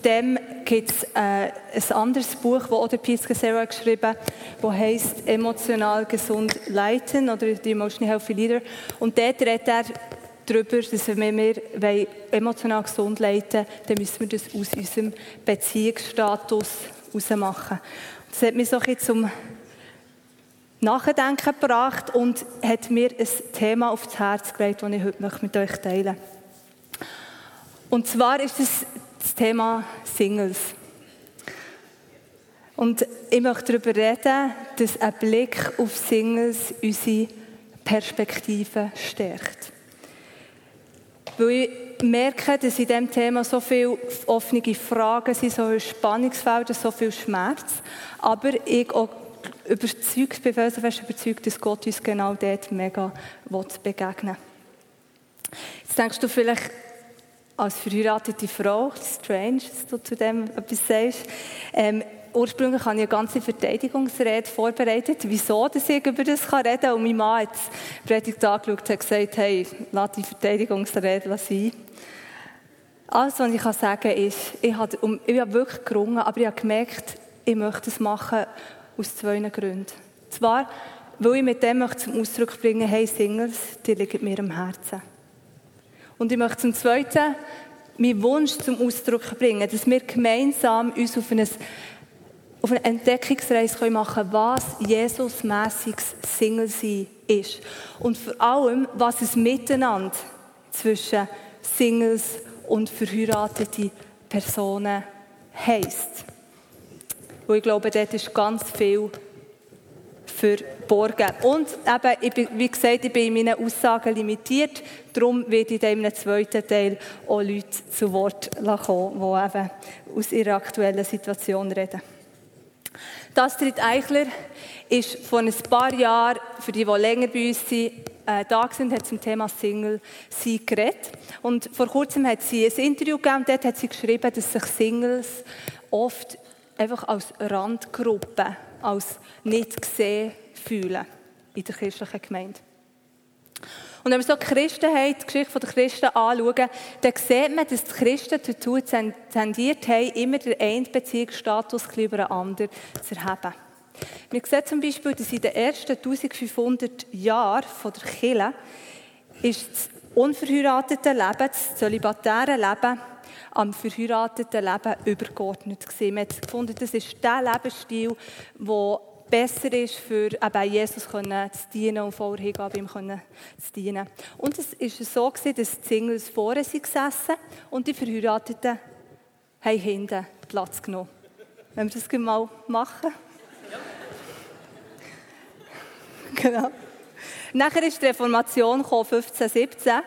Auf dem gibt es äh, ein anderes Buch, das auch der Piers Casera geschrieben hat, das heisst «Emotional gesund leiten» oder «The Emotional Healthy Leader». Und dort redet er darüber, dass wenn wir emotional gesund leiten dann müssen wir das aus unserem Beziehungsstatus heraus machen. Das hat mich so ein zum Nachdenken gebracht und hat mir ein Thema aufs Herz gelegt, das ich heute mit euch teilen möchte. Und zwar ist es das Thema Singles. Und ich möchte darüber reden, dass ein Blick auf Singles unsere Perspektive stärkt. Weil ich merke, dass in diesem Thema so viele offene Fragen sind, so viele Spannungsfelder, so viel Schmerz. Aber ich auch überzeugt, bin fest überzeugt, dass Gott uns genau dort mega begegnen will. Jetzt denkst du vielleicht, als verheiratete Frau, strange, dass du zu dem etwas sagst, ähm, ursprünglich habe ich eine ganze Verteidigungsrede vorbereitet, wieso dass ich über das reden kann. Und mein Mann hat die Predigt angeschaut und gesagt, hey, lass die Verteidigungsrede sein. Alles, was ich sagen kann, ist, ich habe, ich habe wirklich gerungen, aber ich habe gemerkt, ich möchte es machen aus zwei Gründen. Zwar, weil ich mit dem möchte zum Ausdruck bringen, hey Singles, die liegen mir am Herzen. Und ich möchte zum Zweiten meinen Wunsch zum Ausdruck bringen, dass wir gemeinsam uns auf, ein, auf eine Entdeckungsreise machen können, was Jesus-mässiges Single sein ist. Und vor allem, was es miteinander zwischen Singles und verheiratete Personen heisst. Weil ich glaube, dort ist ganz viel verborgen. Und eben, ich bin, wie gesagt, ich bin in meinen Aussagen limitiert. Darum werde ich in einem zweiten Teil auch Leute zu Wort kommen, die eben aus ihrer aktuellen Situation reden. Astrid Eichler ist vor ein paar Jahren, für die, die länger bei uns sind, äh, da sind, hat zum Thema Single sie geredet. Und vor kurzem hat sie ein Interview gegeben und dort hat sie geschrieben, dass sich Singles oft einfach als Randgruppe als nicht gesehen fühlen in der christlichen Gemeinde. Und wenn wir so die Christenheit, die Geschichte der Christen anschauen, dann sieht man, dass die Christen dazu tendiert haben, immer den einen Beziehungsstatus über einen anderen zu erheben. Wir sehen zum Beispiel, dass in den ersten 1500 Jahren der Kirche ist das unverheiratete Leben, das zölibatäre Leben, am verheirateten Leben übergeordnet gewesen. Man hat gefunden, das ist der Lebensstil, der besser ist, für eben Jesus zu dienen und voller Hingabe ihm zu dienen. Und es war so, dass die Singles vorne gesessen und die Verheirateten haben hinten Platz genommen. Wenn wir das mal machen. genau. Nachher ist die Reformation 1517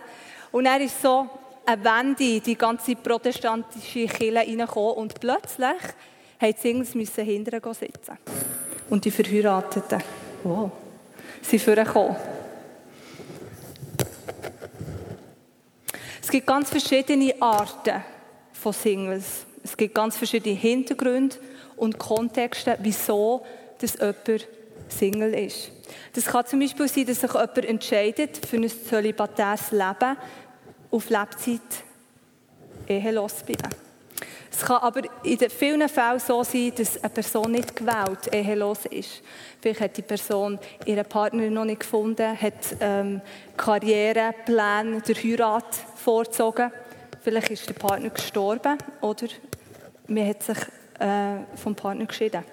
und er ist so eine Wende in die ganze protestantische Kirche reingekommen und plötzlich mussten Singles müssen hinterher sitzen. Und die Verheirateten, wow, sind vorgekommen. Es gibt ganz verschiedene Arten von Singles. Es gibt ganz verschiedene Hintergründe und Kontexte, wieso dass jemand Single ist. Das kann zum Beispiel sein, dass sich jemand entscheidet für ein zölibatäres Leben, auf Lebzeit ehelos bleiben. Es kann aber in vielen Fällen so sein, dass eine Person nicht gewählt ehelos ist. Vielleicht hat die Person ihren Partner noch nicht gefunden, hat ähm, Karrierepläne der Heirat vorgezogen. Vielleicht ist der Partner gestorben oder man hat sich äh, vom Partner geschieden.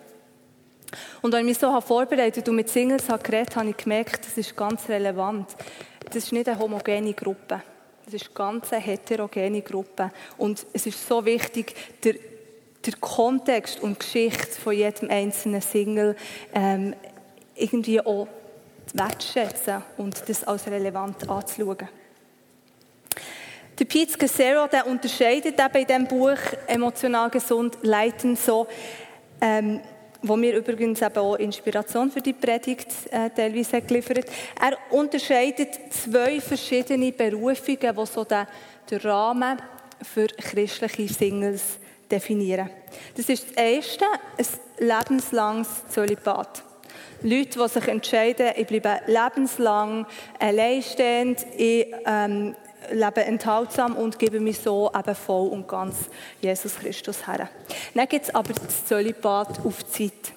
Und als ich mich so vorbereitet und mit Singles geredet habe, habe ich gemerkt, das ist ganz relevant. Das ist nicht eine homogene Gruppe. Das ist eine ganz heterogene Gruppe. Und es ist so wichtig, der, der Kontext und Geschichte von jedem einzelnen Single ähm, irgendwie auch wertschätzen und das als relevant anzuschauen. Der Pete Casero, der unterscheidet eben in diesem Buch «Emotional gesund leiten» so, ähm, wo mir übrigens eben auch Inspiration für die Predigt äh, teilweise geliefert Er unterscheidet zwei verschiedene Berufungen, die so den, den Rahmen für christliche Singles definieren. Das ist das erste, ein lebenslanges Zölibat. Leute, die sich entscheiden, ich bleibe lebenslang alleinstehend, ich ähm, lebe enthaltsam und gebe mich so eben voll und ganz Jesus Christus her. Dann gibt es aber das Zölibat auf Zeit.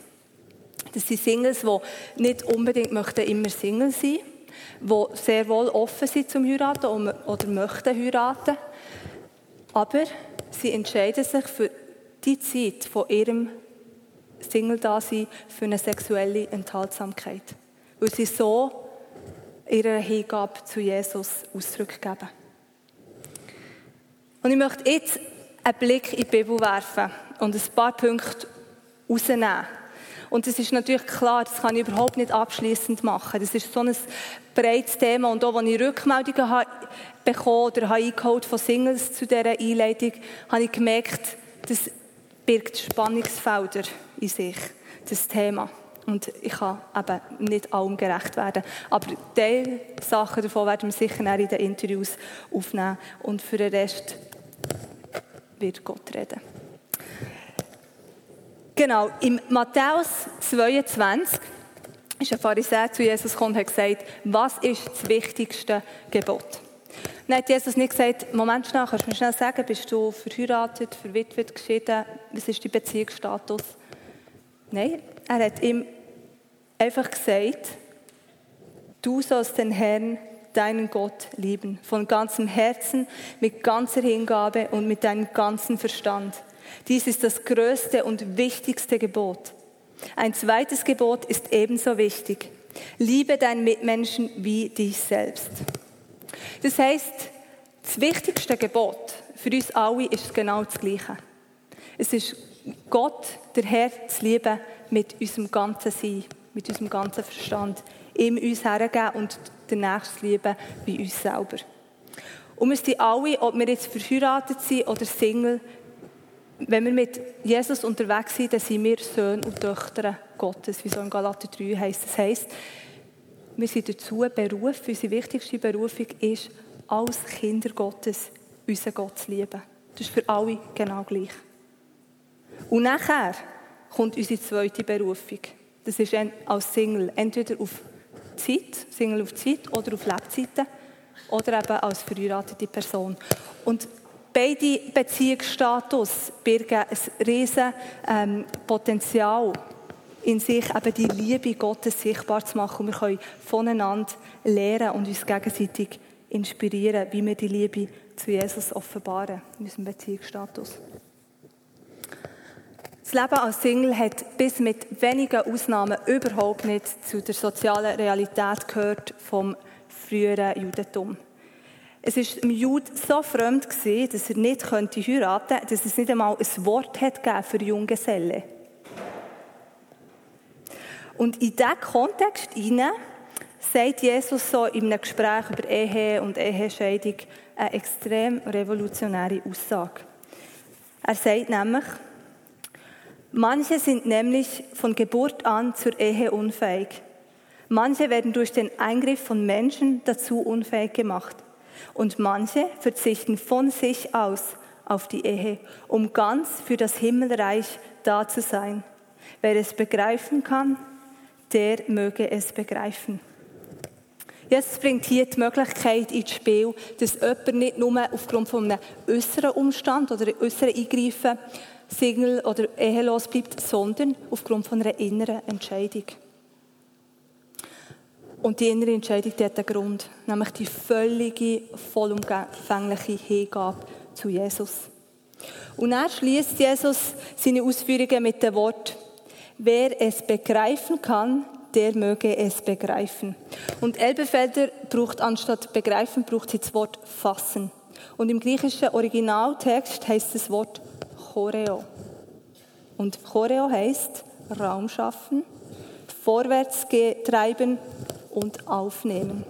Das sind Singles, die nicht unbedingt möchten immer Single sein die sehr wohl offen sind zum Heiraten oder möchten heiraten. Aber sie entscheiden sich für die Zeit von ihrem Single-Dasein für eine sexuelle Enthaltsamkeit. Weil sie so ihre Hingabe zu Jesus Ausdruck geben. Und ich möchte jetzt einen Blick in die Bibel werfen und ein paar Punkte rausnehmen. Und das ist natürlich klar, das kann ich überhaupt nicht abschließend machen. Das ist so ein breites Thema. Und auch, als ich Rückmeldungen habe bekommen oder habe eingeholt von Singles zu dieser Einleitung, habe ich gemerkt, das birgt Spannungsfelder in sich, das Thema. Und ich kann eben nicht allem gerecht werden. Aber diese Sachen davon werden wir sicher in den Interviews aufnehmen. Und für den Rest wird Gott reden. Genau, im Matthäus 22 ist ein Pharisäer zu Jesus gekommen und hat gesagt, was ist das wichtigste Gebot? Dann hat Jesus nicht gesagt, Moment schnell, kannst du mir schnell sagen, bist du verheiratet, verwitwet, geschieden, was ist dein Beziehungsstatus? Nein, er hat ihm einfach gesagt, du sollst den Herrn, deinen Gott lieben, von ganzem Herzen, mit ganzer Hingabe und mit deinem ganzen Verstand. Dies ist das größte und wichtigste Gebot. Ein zweites Gebot ist ebenso wichtig. Liebe deinen Mitmenschen wie dich selbst. Das heißt, das wichtigste Gebot für uns alle ist genau das Gleiche. Es ist Gott, der Herr, zu lieben mit unserem ganzen Sein, mit unserem ganzen Verstand, ihm uns hergeben und den Nächsten lieben wie uns selber. Und wir sind alle, ob wir jetzt verheiratet sind oder Single, wenn wir mit Jesus unterwegs sind, dann sind wir Söhne und Töchter Gottes, wie so in Galater 3 heißt. Das heisst, wir sind dazu berufen, unsere wichtigste Berufung ist, als Kinder Gottes unseren Gott zu lieben. Das ist für alle genau gleich. Und nachher kommt unsere zweite Berufung. Das ist als Single entweder auf Zeit, Single auf Zeit oder auf Lebzeiten oder eben als verheiratete Person. Und beide Beziehungsstatus birgen ein riesen ähm, Potenzial in sich, eben die Liebe Gottes sichtbar zu machen. Und wir können voneinander lernen und uns gegenseitig inspirieren, wie wir die Liebe zu Jesus offenbaren in unserem Beziehungsstatus. Das Leben als Single hat bis mit wenigen Ausnahmen überhaupt nicht zu der sozialen Realität gehört vom früheren Judentum. Es ist dem Jud so fremd gewesen, dass er nicht könnte heiraten, dass es nicht einmal ein Wort hat für Junggeselle. Und in diesen Kontext hinein sagt Jesus so in einem Gespräch über Ehe und Ehescheidung eine extrem revolutionäre Aussage. Er sagt nämlich, manche sind nämlich von Geburt an zur Ehe unfähig. Manche werden durch den Eingriff von Menschen dazu unfähig gemacht. Und manche verzichten von sich aus auf die Ehe, um ganz für das Himmelreich da zu sein. Wer es begreifen kann, der möge es begreifen. Jesus bringt hier die Möglichkeit ins Spiel, dass jemand nicht nur aufgrund von einem äußeren Umstand oder äußeren Eingreifen Single oder ehelos bleibt, sondern aufgrund von einer inneren Entscheidung. Und die innere Entscheidung die hat einen Grund, nämlich die völlige, vollumfängliche Hingabe zu Jesus. Und er schließt Jesus seine Ausführungen mit dem Wort, wer es begreifen kann, der möge es begreifen. Und Elbefelder braucht anstatt begreifen, braucht sie das Wort fassen. Und im griechischen Originaltext heißt das Wort Choreo. Und Choreo heißt Raum schaffen, vorwärts treiben und aufnehmen.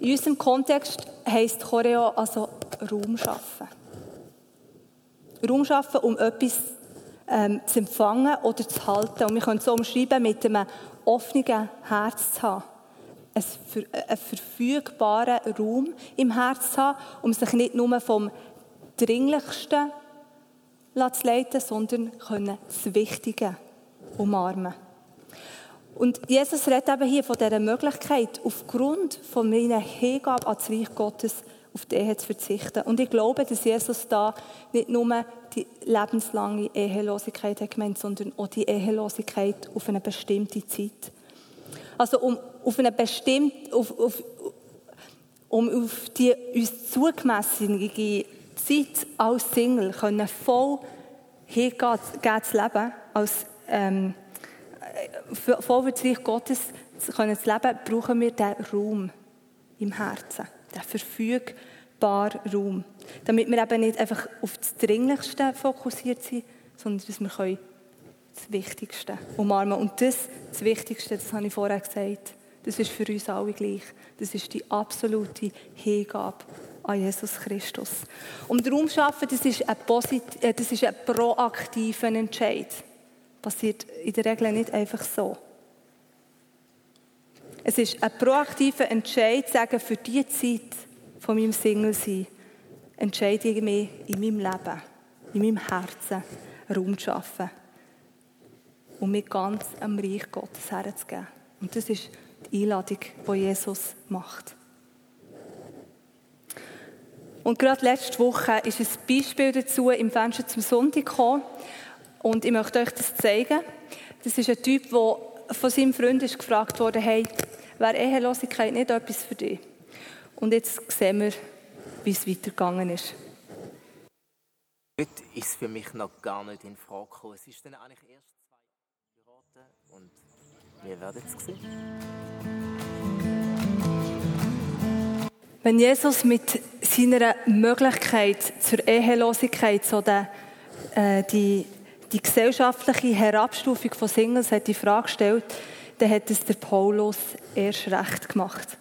In unserem Kontext heisst Choreo also Raum schaffen. Raum schaffen, um etwas ähm, zu empfangen oder zu halten. Und wir können es so umschreiben, mit einem offenen Herz zu haben. Einen verfügbaren Raum im Herz zu haben, um sich nicht nur vom Dringlichsten zu leiten, sondern können das Wichtige umarmen. Und Jesus redet eben hier von dieser Möglichkeit, aufgrund von meiner Hingabe an das Reich Gottes auf die Ehe zu verzichten. Und ich glaube, dass Jesus da nicht nur die lebenslange Ehelosigkeit hat gemeint, sondern auch die Ehelosigkeit auf eine bestimmte Zeit. Also um auf eine bestimmte, auf, auf, um auf die uns zugemessene Zeit als Single können voll hingehen zu leben, als ähm, voll für das Gottes können zu leben, brauchen wir diesen Raum im Herzen, den verfügbaren Raum. Damit wir eben nicht einfach auf das Dringlichste fokussiert sind, sondern dass wir das Wichtigste umarmen Und das, das Wichtigste, das habe ich vorher gesagt, das ist für uns alle gleich. Das ist die absolute Hingabe an Jesus Christus. Und Raum schaffen, das ist ein, posit äh, das ist ein proaktiver Entscheid. Passiert in der Regel nicht einfach so. Es ist ein proaktiver Entscheid, sagen, für die Zeit von meinem Single-Sein entscheide ich mich in meinem Leben, in meinem Herzen Raum zu schaffen und mich ganz am Reich Gottes herzugeben. Und das ist die Einladung, die Jesus macht. Und gerade letzte Woche ist ein Beispiel dazu im Fenster zum Sonntag gekommen. Und ich möchte euch das zeigen. Das ist ein Typ, der von seinem Freund ist gefragt wurde, hey, wäre Ehelosigkeit nicht etwas für dich? Und jetzt sehen wir, wie es weitergegangen ist. Heute ist es für mich noch gar nicht in Frage gekommen. Es ist dann eigentlich erst zwei Jahre und wir werden es sehen. Wenn Jesus mit seiner Möglichkeit zur Ehelosigkeit so den, äh, die, die gesellschaftliche Herabstufung von Singles hat die Frage gestellt, dann hat es der Paulus erst recht gemacht.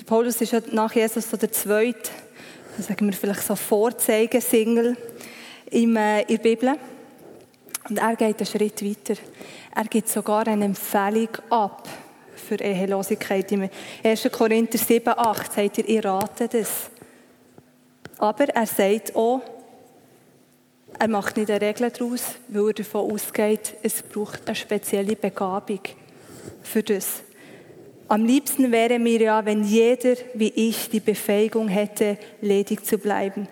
Der Paulus ist ja nach Jesus so der zweite, sagen wir vielleicht so Vorzeigen-Single in der Bibel. Und er geht einen Schritt weiter. Er gibt sogar eine Empfehlung ab für Ehelosigkeit. Im 1. Korinther 7, 8 sagt er, ihr ratet es. Aber er sagt auch, er macht nicht eine Regel daraus, weil er davon ausgeht, es braucht eine spezielle Begabung für das. Am liebsten wäre mir ja, wenn jeder wie ich die Befähigung hätte, ledig zu bleiben.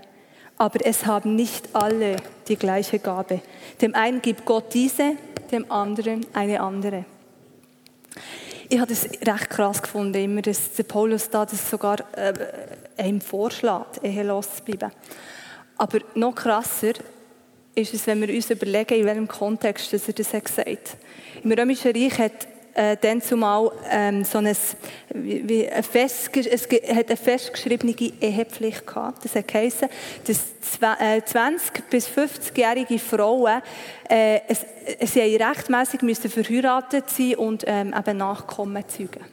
Aber es haben nicht alle die gleiche Gabe. Dem einen gibt Gott diese, dem anderen eine andere ich habe das recht krass gefunden, immer, dass der Paulus da das sogar äh, einem vorschlägt, ehelos zu bleiben. Aber noch krasser ist es, wenn wir uns überlegen, in welchem Kontext dass er das hat gesagt hat. Im Römischen Reich hat äh, dann zumal ähm, so ein, wie, ein fest, es hat eine festgeschriebene Ehepflicht gehabt. Das hat geheißen, dass 20 äh, bis 50-jährige Frauen äh, es, sie rechtmäßig müssen verheiratet sein und ähm, eben Nachkommen zeugen.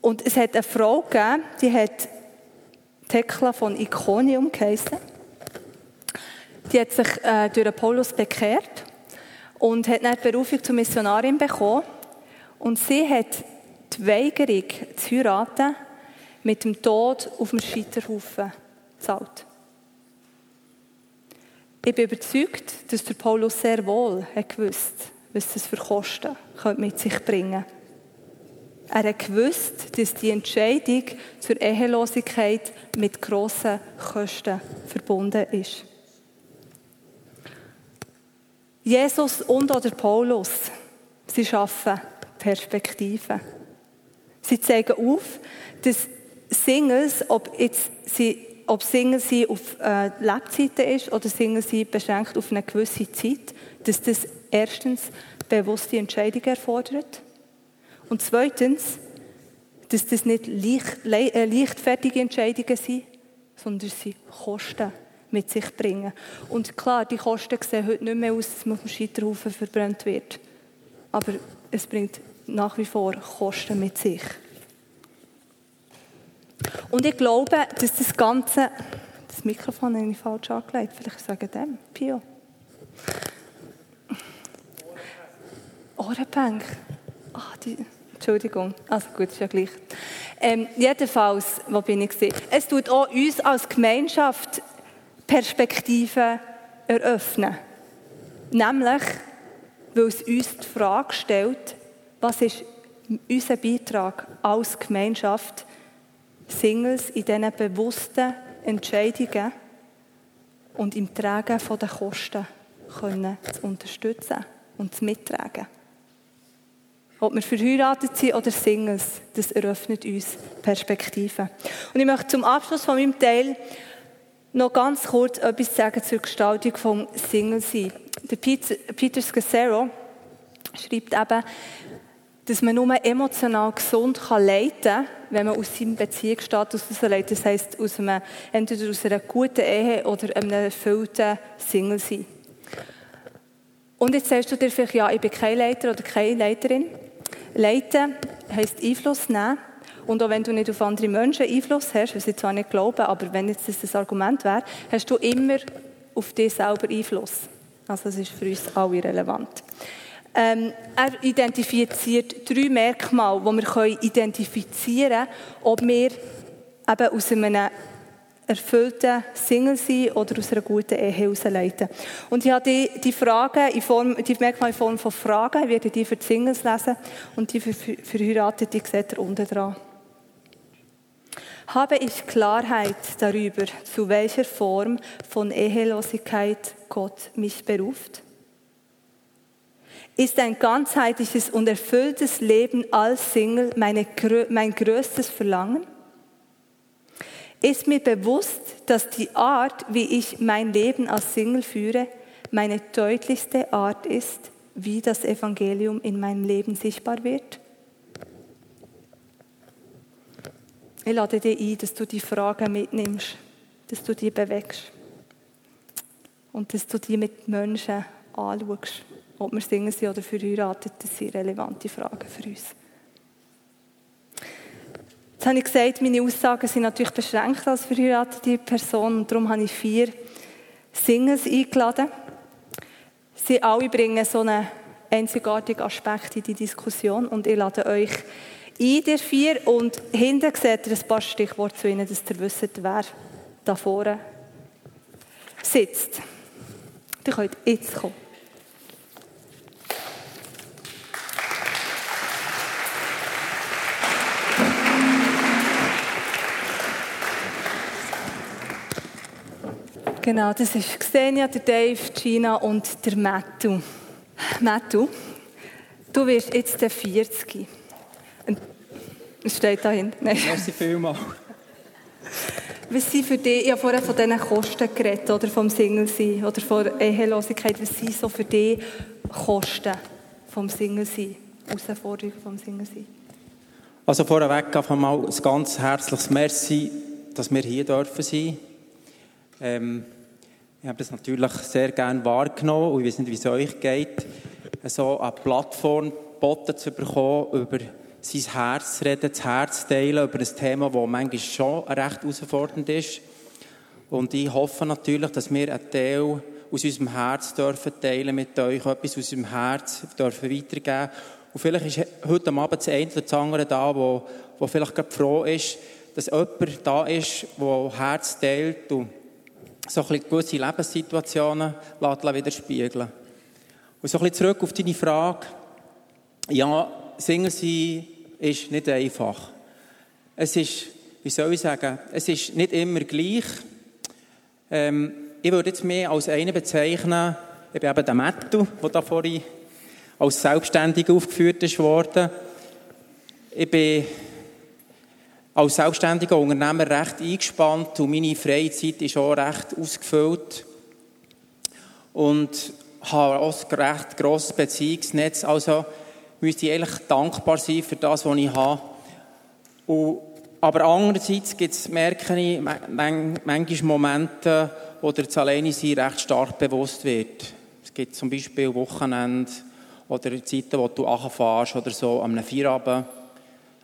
Und es hat eine Frau gegeben, die hat Thekla von Iconium geheißen. Die hat sich äh, durch Paulus bekehrt und hat dann die Berufung zur Missionarin bekommen. Und sie hat die Weigerung zu heiraten mit dem Tod auf dem Scheiterhaufen gezahlt. Ich bin überzeugt, dass der Paulus sehr wohl hat gewusst, was das für Kosten mit sich bringen Er hat gewusst, dass die Entscheidung zur Ehelosigkeit mit grossen Kosten verbunden ist. Jesus und oder Paulus, sie schaffen Perspektiven. Sie zeigen auf, dass Singles, ob jetzt sie ob Singen sie auf äh, Lebzeiten ist oder Singen sie beschränkt auf eine gewisse Zeit, dass das erstens bewusste Entscheidungen erfordert und zweitens, dass das nicht leicht, äh, leichtfertige Entscheidungen sind, sondern sie Kosten mit sich bringen. Und klar, die Kosten sehen heute nicht mehr aus, dass man auf dem Scheiterhaufen verbrannt wird. Aber es bringt nach wie vor Kosten mit sich. Und ich glaube, dass das Ganze, das Mikrofon habe ich falsch angelegt, vielleicht sagen dem, Pio. Ohrenbank. Ah, die, Entschuldigung, also gut, ist ja gleich. Ähm, jedenfalls, wo bin ich? Es tut auch uns als Gemeinschaft Perspektiven eröffnen. Nämlich, weil es uns die Frage stellt, was ist unser Beitrag als Gemeinschaft, Singles in diesen bewussten Entscheidungen und im Tragen der Kosten können zu unterstützen und zu mittragen. Ob wir verheiratet sind oder Singles, das eröffnet uns Perspektiven. Und ich möchte zum Abschluss von meinem Teil noch ganz kurz etwas sagen zur Gestaltung vom Single-Sein. Der Peter, Scassero schreibt eben, dass man nur emotional gesund leiten kann, wenn man aus seinem Beziehungsstatus herausleitet. Das heisst, aus einem, entweder aus einer guten Ehe oder einem erfüllten Single-Sein. Und jetzt sagst du dir vielleicht, ja, ich bin kein Leiter oder keine Leiterin. Leiten heisst Einfluss nehmen. Und auch wenn du nicht auf andere Menschen Einfluss hast, was ich zwar nicht glaube, aber wenn jetzt das das Argument wäre, hast du immer auf dich selber Einfluss. Also das ist für uns alle relevant. Ähm, er identifiziert drei Merkmale, die wir identifizieren können, ob wir eben aus einem erfüllten Single sein oder aus einer guten Ehe herausleiten. Und ich habe die, die Fragen in Form, die Merkmale in Form von Fragen, ich werde die für die Singles lesen und die für, für Verheiratete, die seht ihr unten dran. Habe ich Klarheit darüber, zu welcher Form von Ehelosigkeit Gott mich beruft? Ist ein ganzheitliches und erfülltes Leben als Single meine, mein größtes Verlangen? Ist mir bewusst, dass die Art, wie ich mein Leben als Single führe, meine deutlichste Art ist, wie das Evangelium in meinem Leben sichtbar wird? Ich lade dich ein, dass du die Fragen mitnimmst, dass du die bewegst und dass du die mit Menschen anschaust. Ob wir Single sind oder verheiratet, das sind relevante Fragen für uns. Jetzt habe ich gesagt, meine Aussagen sind natürlich beschränkt als verheiratete Person und darum habe ich vier Singles eingeladen. Sie alle bringen so einen einzigartigen Aspekt in die Diskussion und ich lade euch ein, der vier, und hinten seht ihr ein paar Stichworte zu ihnen, dass ihr wisst, wer da vorne sitzt. Ihr könnt jetzt kommen. Genau, das ist Xenia, der Dave, Gina und der Mattu. Mattu, du wirst jetzt der 40. Es steht da hinten. Merci vielmals. Was sind für dich, ich habe vorher von diesen Kosten geredet, oder vom Single-Sein, oder von Ehelosigkeit, was sind so für dich Kosten vom Single-Sein, Herausforderungen vom Single-Sein? Also vorweg einfach mal ein ganz herzliches Merci, dass wir hier dürfen sein ähm, ich habe das natürlich sehr gerne wahrgenommen und ich weiß nicht, wie es euch geht, so eine Plattform geboten zu bekommen, über sein Herz reden, das Herz teilen, über ein Thema, das manchmal schon recht herausfordernd ist. Und ich hoffe natürlich, dass wir einen Teil aus unserem Herz dürfen teilen mit euch, etwas aus unserem Herz dürfen weitergeben. Und vielleicht ist heute Abend das eine oder das andere da, wo, wo vielleicht gerade froh ist, dass jemand da ist, der Herz teilt und so ein bisschen gewisse Lebenssituationen widerspiegeln Und so ein bisschen zurück auf deine Frage. Ja, Singen sein ist nicht einfach. Es ist, wie soll ich sagen, es ist nicht immer gleich. Ähm, ich würde jetzt mehr als einen bezeichnen, ich bin eben der Metto, der da vorhin als selbstständig aufgeführt ist worden. Ich bin als selbstständiger Unternehmer recht eingespannt und meine Freizeit ist auch recht ausgefüllt. Und habe auch ein recht grosses Beziehungsnetz. Also müsste ich eigentlich dankbar sein für das, was ich habe. Und, aber andererseits gibt es, merke ich, manchmal Momente, wo der Alleine sein recht stark bewusst wird. Es gibt zum Beispiel Wochenende oder Zeiten, wo du runterfährst oder so, am Feierabend,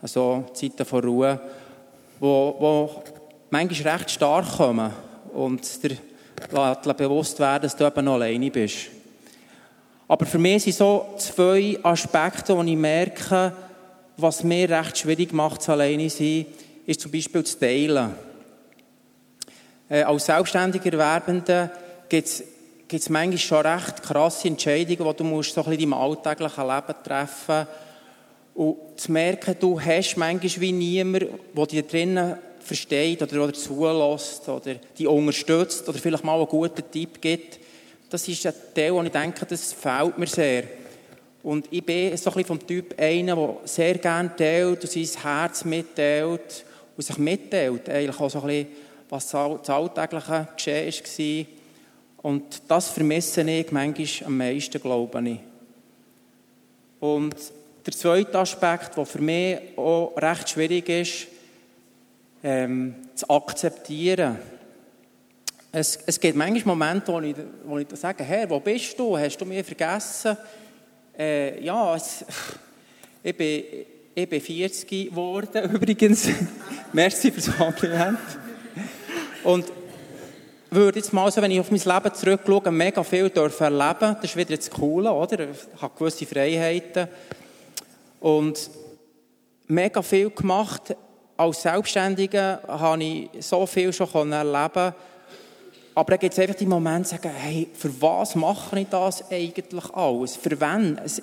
also Zeiten von Ruhe, wo, wo manchmal recht stark kommen und dir bewusst werden, dass du eben noch alleine bist. Aber für mich sind so zwei Aspekte, wo ich merke, was mir recht schwierig macht, alleine sein, ist zum Beispiel das Teilen. Äh, als selbstständiger Werbender gibt es manchmal schon recht krasse Entscheidungen, die du musst so ein bisschen deinem alltäglichen Leben treffen. Und zu merken, du hast manchmal wie niemand, der dir drinnen versteht oder, oder zulässt oder dich unterstützt oder vielleicht mal einen guten Tipp gibt. Das ist ein Teil, wo ich denke, das fehlt mir sehr. Und ich bin so ein bisschen vom Typ einer, der sehr gerne teilt und sein Herz mitteilt und sich mitteilt. Eigentlich auch so ein bisschen, was das alltägliche Geschehen war. Und das vermisse ich manchmal am meisten, glaube ich. Und der zweite Aspekt, der für mich auch recht schwierig ist, ähm, zu akzeptieren. Es, es gibt manchmal Momente, wo ich, wo ich sage, Herr, wo bist du? Hast du mich vergessen? Äh, ja, es, ich, bin, ich bin 40 geworden übrigens. Merci für das Kompliment. Und würde jetzt mal so, wenn ich auf mein Leben zurückschaue, mega viel dürfen erleben. Das ist wieder das Coole, oder? Ich habe gewisse Freiheiten. Und mega viel gemacht. Als Selbstständiger habe ich so viel schon erleben aber dann gibt es einfach die Momente, sagen, hey, für was mache ich das eigentlich alles? Für wen? Es,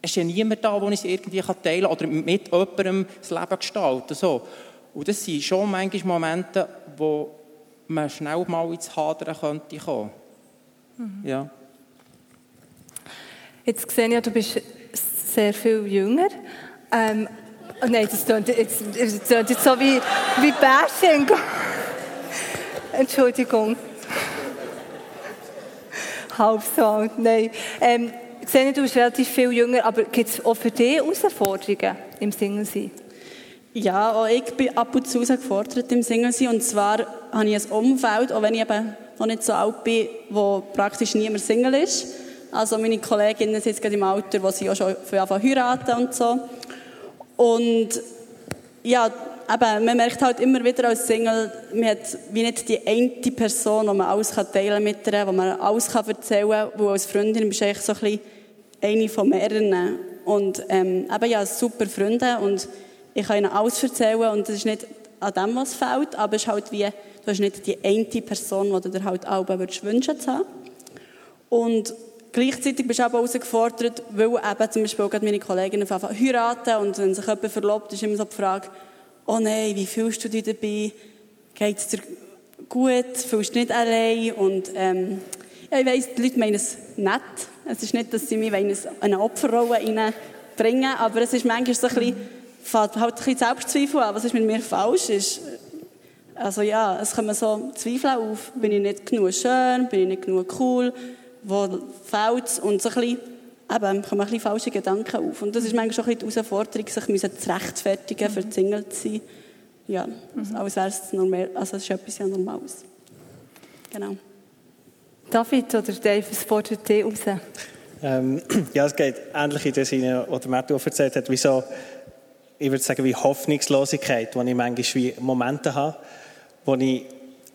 ist ja niemand da, wo ich es irgendwie teilen kann oder mit jemandem das Leben gestalten so. Und das sind schon manchmal Momente, wo man schnell mal ins Hadern könnte kommen. Mhm. Ja. Jetzt sehe ich, du bist sehr viel jünger. Ähm, oh nein, das klingt jetzt, jetzt so wie, wie Bashing. Entschuldigung. Halb so alt, nein. Ähm, ich sehe, du bist relativ viel jünger, aber gibt es auch für dich Herausforderungen im Single-Sein? Ja, auch ich bin ab und zu gefordert im Single-Sein. Und zwar habe ich ein Umfeld, auch wenn ich eben noch nicht so alt bin, wo praktisch niemand Single ist. Also meine Kolleginnen sind gerade im Alter, wo sie auch schon für heiraten und so. Und ja, eben, man merkt halt immer wieder als Single, man hat wie nicht die eine Person, wo man alles kann teilen mit der, wo man alles kann erzählen kann, als Freundin bist du eigentlich so ein eine von mehreren. Und ähm, eben, ja, super Freunde und ich kann ihnen alles erzählen und das ist nicht an dem, was fehlt, aber es ist halt wie, du hast nicht die eine Person, die du dir halt auch wünschen zu haben. Und gleichzeitig bist du auch herausgefordert, weil eben zum Beispiel auch meine Kolleginnen heiraten und wenn sich jemand verlobt, ist immer so die Frage, oh nein, wie fühlst du dich dabei? Geht es dir gut? Fühlst du nicht allein? Und ähm, ja, ich weiss, die Leute meinen es nett. Es ist nicht, dass sie mich in eine Opferrolle bringen, aber es ist manchmal so ein bisschen, halt ein bisschen Selbstzweifel an, was ist mit mir falsch ist. Also ja, es kommen so Zweifel auf. Bin ich nicht genug schön? Bin ich nicht genug cool? Wo fehlt es? Und so ein bisschen eben, kommen ein bisschen falsche Gedanken auf. Und das ist manchmal schon ein bisschen die Herausforderung, sich müssen zu rechtfertigen, für Single zu sein. Ja, mhm. als wäre es normal, also es ist etwas ja Normales. Genau. David oder Dave, was fordert dich raus? Ähm, ja, es geht ähnlich in der Sinne, was der Matthew erzählt hat, wie so, ich würde sagen, wie Hoffnungslosigkeit, wo ich manchmal wie Momente habe, wo ich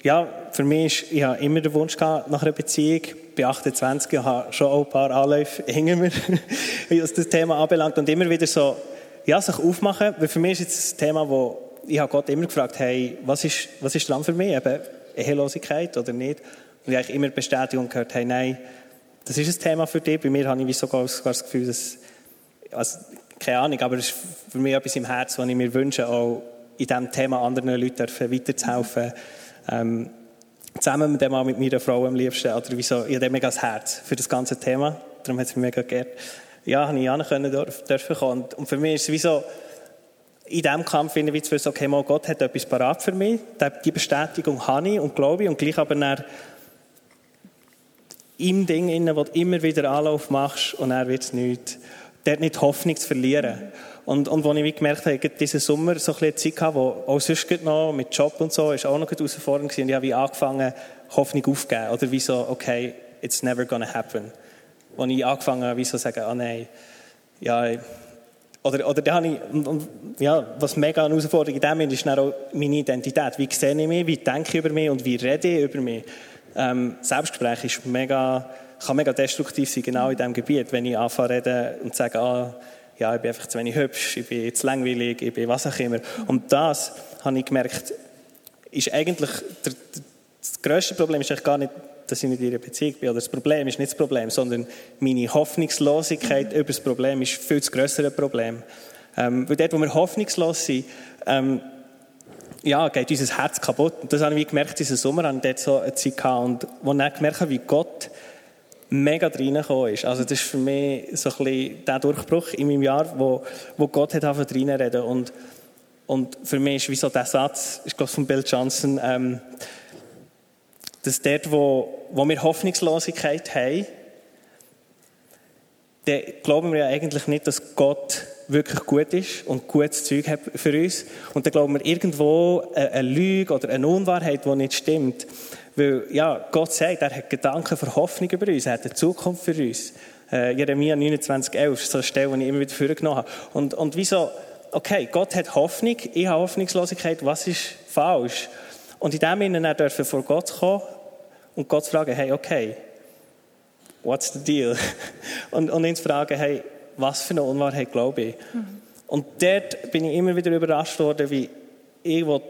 ja, für mich ist, ich habe immer den Wunsch gehabt nach einer Beziehung. Bin 28 und habe schon ein paar Anläufe hinter mir, was das Thema anbelangt. Und immer wieder so, ja, sich aufmachen. Weil für mich ist jetzt ein Thema, wo ich habe Gott immer gefragt, hey, was ist, was ist dran für mich? Eben Ehelosigkeit oder nicht? Und ich habe immer Bestätigung gehört, hey, nein, das ist ein Thema für dich. Bei mir habe ich sogar das Gefühl, dass, also, keine Ahnung, aber es ist für mich etwas im Herzen, was ich mir wünsche, auch in diesem Thema anderen Leuten weiterzuhelfen ähm, zusammen mit dem mit meiner Frau am liebsten. Oder wieso, ich habe mega das Herz für das ganze Thema. Darum hat es mich mega geehrt. Ja, habe ich auch können dürfen kommen. Und für mich ist es wie so, in diesem Kampf finde ich, so, okay, mal Gott hat etwas parat für mich. Die Bestätigung habe ich und glaube ich. Und gleich aber dann im Ding, innen, wo du immer wieder Anlauf machst und er wird es nicht, dort nicht Hoffnung zu verlieren. Und, und als ich gemerkt habe, diesen Sommer so ein Zeit hatte, wo auch sonst noch mit Job und so, ist auch noch herausfordernd gewesen. Und ich habe angefangen, Hoffnung aufzugeben. Oder wie so, okay, it's never gonna happen. wo ich angefangen habe, wie so sagen, ah nein, ja, oder, oder da habe ich, ja, was mega eine Herausforderung in dem ist, ist dann auch meine Identität. Wie sehe ich mich, wie denke ich über mich und wie rede ich über mich. Ähm, Selbstgespräch ist mega, kann mega destruktiv sein, genau in diesem Gebiet, wenn ich anfange zu reden und sage, ah, ja, ich bin einfach zu wenig hübsch, ich bin zu langweilig, ich bin was auch immer. Und das, habe ich gemerkt, ist eigentlich, der, das grösste Problem ist eigentlich gar nicht, dass ich nicht in einer Beziehung bin, oder das Problem ist nicht das Problem, sondern meine Hoffnungslosigkeit über das Problem ist viel das größere Problem. Ähm, weil dort, wo wir hoffnungslos sind, ähm, ja, geht unser Herz kaputt. Und das habe ich gemerkt, diesen Sommer ich dort so eine Zeit gehabt, und wo ich gemerkt habe, wie Gott mega reingekommen ist. Also das ist für mich so ein bisschen der Durchbruch in meinem Jahr, wo, wo Gott hat angefangen reinreden. Und, und für mich ist wie so der Satz, ich glaube von Bill Johnson, ähm, dass dort, wo, wo wir Hoffnungslosigkeit haben, dann glauben wir ja eigentlich nicht, dass Gott wirklich gut ist und gutes Zeug hat für uns. Und dann glauben wir irgendwo eine Lüge oder eine Unwahrheit, die nicht stimmt. Weil, ja, Gott sagt, er hat Gedanken für Hoffnung über uns, er hat eine Zukunft für uns. Äh, Jeremia 29, 11 ist so eine Stelle, die ich immer wieder vorgenommen habe. Und, und wieso, okay, Gott hat Hoffnung, ich habe Hoffnungslosigkeit, was ist falsch? Und in dem Sinne dürfen vor Gott kommen und Gott fragen, hey, okay, what's the deal? Und, und ihn fragen, hey, was für eine Unwahrheit glaube ich? Mhm. Und dort bin ich immer wieder überrascht worden, wie ich, wo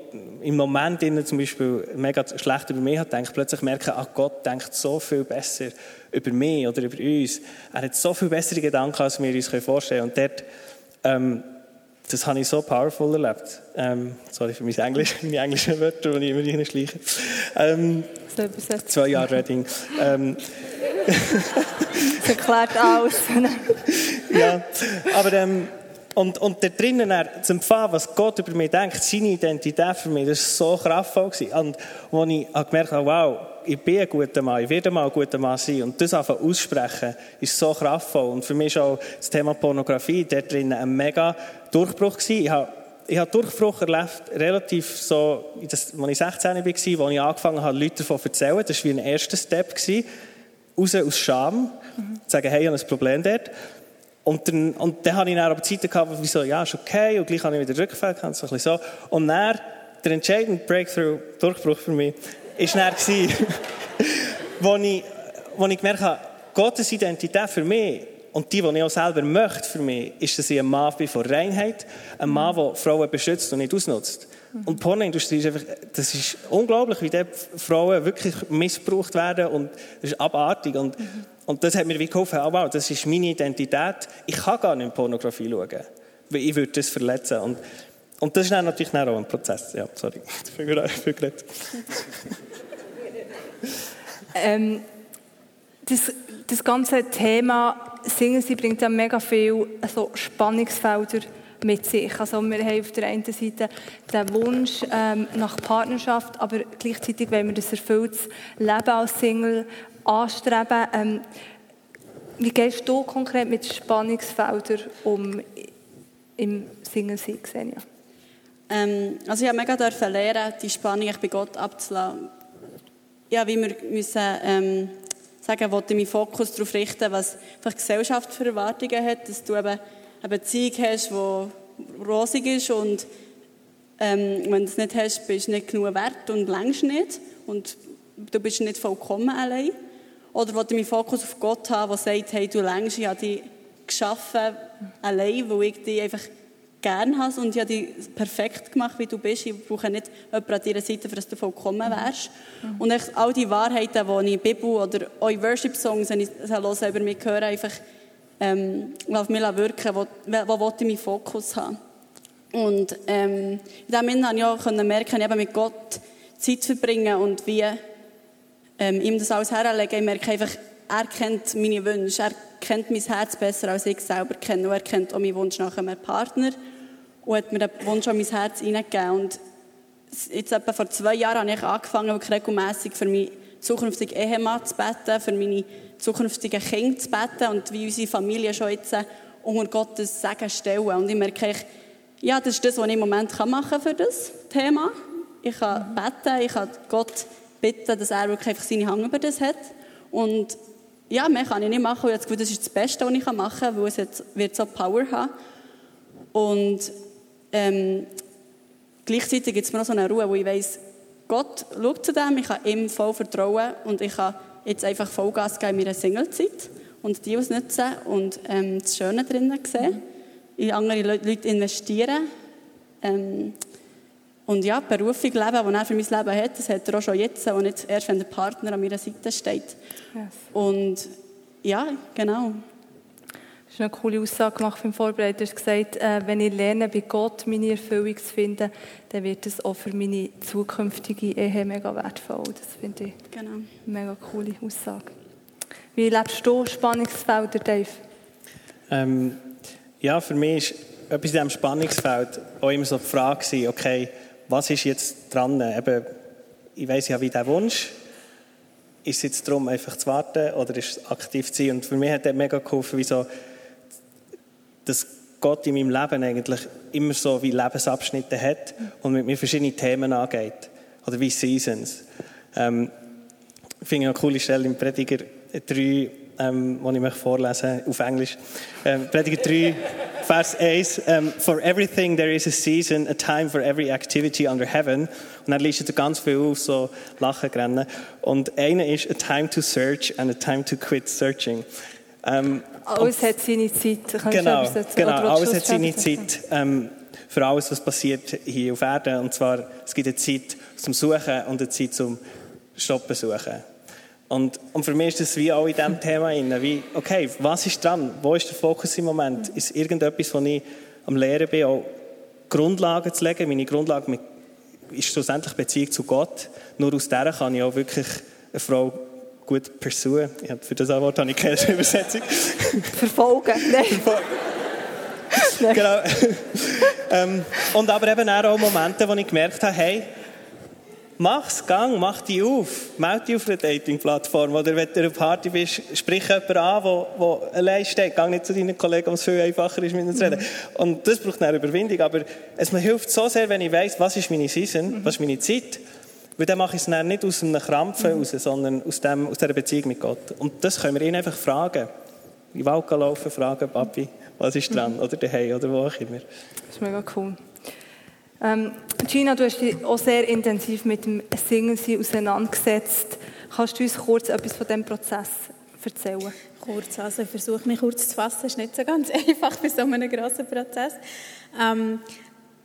im Moment zum Beispiel mega schlecht über mich hat, denke plötzlich merke, ach Gott denkt so viel besser über mich oder über uns. Er hat so viel bessere Gedanken, als wir uns vorstellen können. Und dort, ähm, das habe ich so powerful erlebt. Ähm, sorry für mein Englisch, meine englischen Wörter, die ich immer reinschleiche. Ähm, zwei Jahre Reading. Ähm, das erklärt alles. ja, aber ähm, und, und da drinnen zu empfangen, was Gott über mich denkt, seine Identität für mich, das war so kraftvoll. Und wo ich gemerkt habe, wow, ich bin ein guter Mann, ich werde mal ein guter Mann sein. Und das einfach aussprechen, ist so kraftvoll. Und für mich ist auch das Thema Pornografie dort drinnen ein mega Durchbruch gewesen. Ich habe ich habe Durchbruch erlebt, relativ so, als ich 16 war, als ich angefangen habe, Leute davon zu erzählen. Das war wie ein erster Step. Gewesen. Raus aus Scham. Mhm. Sagen, hey, ich habe ein Problem dort. Und dann, und dann hatte ich dann aber Zeiten gehabt, wo ich so, ja, ist okay, und gleich habe ich wieder Rückfall gehabt, so ein bisschen so. Und dann, der entscheidende Breakthrough, Durchbruch für mich, war dann, wo ich, wo ich gemerkt habe, Gottes Identität für mich und die, die ich auch selber möchte für mich, ist, dass ich ein Mann bin von Reinheit, ein Mann, der Frauen beschützt und nicht ausnutzt. Und die Pornoindustrie ist einfach, das ist unglaublich, wie dort Frauen wirklich missbraucht werden und das ist abartig. Und, und das hat mir wie geholfen, oh wow, das ist meine Identität. Ich kann gar nicht in Pornografie schauen, weil ich würde das verletzen. Und, und das ist dann natürlich auch ein Prozess. Ja, sorry, viel geredet. ähm, das, das ganze Thema Singen, sie bringt ja mega viel also Spannungsfelder mit sich. Also wir haben auf der einen Seite den Wunsch ähm, nach Partnerschaft, aber gleichzeitig wollen wir das erfülltes Leben als Single anstreben. Ähm, wie gehst du konkret mit Spannungsfeldern um im Single-Sein, Xenia? Ähm, also ich habe mega lernen, die Spannung bei Gott abzulassen. Ja, wie wir müssen ähm, sagen, wollte meinen Fokus darauf richten, was die Gesellschaft für Erwartungen hat, dass du eben eine Beziehung hast, die rosig ist und ähm, wenn du es nicht hast, bist du nicht genug wert und längst nicht und du bist nicht vollkommen allein. Oder wollte meinen Fokus auf Gott haben, der sagt, hey, du längst, ich habe dich geschaffen allein, weil ich dich einfach gerne habe und ich habe dich perfekt gemacht, wie du bist. Ich brauche nicht jemanden an deiner Seite, für dass du vollkommen wärst. Mhm. Und all die Wahrheiten, die ich in der Bibel oder auch Worship-Songs, wenn ich höre, über mich höre, einfach ähm, auf mich wirken, wo, wo, wo ich meinen Fokus haben. Und ähm, in diesem Sinne konnte ich auch merken, ich mit Gott Zeit verbringen und wie ähm, ihm das alles herlegen. Ich merke einfach, er kennt meine Wünsche, er kennt mein Herz besser, als ich selber kenne. Und er kennt auch meinen Wunsch nach einem Partner und hat mir den Wunsch an mein Herz hineingegeben. Und jetzt etwa vor zwei Jahren habe ich angefangen, regelmässig für meinen zukünftigen Ehemann zu beten, für meine zukünftigen Kinder zu beten und wie unsere Familie schon jetzt unter Gottes Segen stellen. Und ich merke, ich, ja, das ist das, was ich im Moment machen kann für das Thema. Ich kann beten, ich kann Gott bitten, dass er wirklich einfach seine Hand über das hat. Und ja, mehr kann ich nicht machen. Ich habe das Gefühl, das ist das Beste, was ich machen kann, weil es jetzt, wird so Power haben. Und ähm, gleichzeitig gibt es mir noch so eine Ruhe, wo ich weiss, Gott schaut zu dem, ich kann ihm voll vertrauen und ich kann jetzt einfach Vollgas geben in meiner Singlezeit und die ausnutzen und ähm, das Schöne drinnen sehen, in andere Leute investieren. Ähm, und ja, die Berufung leben, die er für mein Leben hat, das hat er auch schon jetzt und nicht erst, wenn der Partner an meiner Seite steht. Yes. Und ja, genau. Du hast eine coole Aussage gemacht beim Vorbereiten. Du hast gesagt, äh, wenn ich lerne, bei Gott meine Erfüllung zu finden, dann wird das auch für meine zukünftige Ehe mega wertvoll. Das finde ich genau. eine mega coole Aussage. Wie lebst du Spannungsfelder, Dave? Ähm, ja, für mich ist etwas in diesem Spannungsfeld auch immer so die Frage okay, was ist jetzt dran? Eben, ich weiss ja, wie der Wunsch. Ist es jetzt darum, einfach zu warten oder ist es aktiv zu sein? Und für mich hat das mega geholfen, wie so, dass Gott in meinem Leben eigentlich immer so wie Lebensabschnitte hat und mit mir verschiedene Themen angeht. Oder wie Seasons. Ähm, ich finde eine coole Stelle im Prediger 3, ähm, die ich möchte vorlesen auf Englisch. Ähm, Prediger 3, Vers 1. Um, for everything there is a season, a time for every activity under heaven. Und dann liest er ganz viel auf, so Lachen, Grennen. Und eine ist a time to search and a time to quit searching. Ähm, alles hat seine Zeit. Kannst genau, genau alles hat seine Zeit ähm, für alles, was passiert hier auf Erden. Und zwar, es gibt eine Zeit zum Suchen und eine Zeit zum Stoppen suchen. Und, und für mich ist das wie auch in diesem Thema inne, wie, okay, was ist dran? Wo ist der Fokus im Moment? Ist irgendetwas, wo ich am Lehren bin, auch Grundlagen zu legen? Meine Grundlage mit, ist schlussendlich Beziehung zu Gott. Nur aus der kann ich auch wirklich eine Frau gut pursuen. Ja, für das Wort habe ich keine Übersetzung. Verfolgen. Nein. genau. ähm, und aber eben auch Momente, wo ich gemerkt habe, hey, Mach's, gang, mach die auf. Meld dich auf einer Dating-Plattform. Oder wenn du auf Party bist, sprich jemanden an, der, allein steht. Gang nicht zu deinen Kollegen, um es viel einfacher ist, mit ihnen zu reden. Mhm. Und das braucht eine Überwindung. Aber es mir hilft so sehr, wenn ich weiss, was ist meine Season, mhm. was ist meine Zeit. Weil dann mache ich es dann nicht aus einem Krampfen mhm. raus, sondern aus, dem, aus dieser Beziehung mit Gott. Und das können wir ihn einfach fragen. In den Wald laufen, fragen, Papi, was ist dran? Mhm. Oder daheim, oder wo auch immer. Das ist mega cool. Ähm, Gina, du hast dich auch sehr intensiv mit dem Singen auseinandergesetzt. Kannst du uns kurz etwas von diesem Prozess erzählen? Kurz, also ich versuche mich kurz zu fassen. Das ist nicht so ganz einfach bei so einem grossen Prozess. Ähm,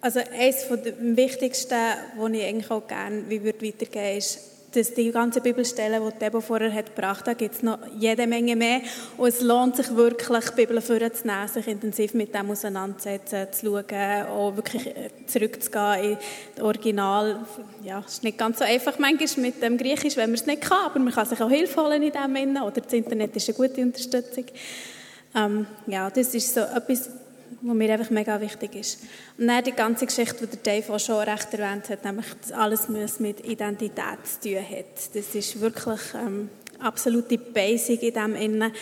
also eines der wichtigsten, was ich eigentlich auch gerne wie würde weitergeben ist, dass die ganzen Bibelstellen, die Debo vorher hat gebracht hat, gibt es noch jede Menge mehr. Und es lohnt sich wirklich, die Bibel vorzunehmen, sich intensiv mit dem auseinanderzusetzen, zu schauen, auch wirklich äh, zurückzugehen in das Original. Ja, es ist nicht ganz so einfach manchmal mit dem Griechisch, wenn man es nicht kann, aber man kann sich auch Hilfe holen in dem Sinne, oder das Internet ist eine gute Unterstützung. Ähm, ja, das ist so etwas, was mir einfach mega wichtig ist. Und dann die ganze Geschichte, die der Dave auch schon recht erwähnt hat, nämlich dass alles mit Identität zu tun hat. Das ist wirklich ähm, absolute Basic in dem Innen.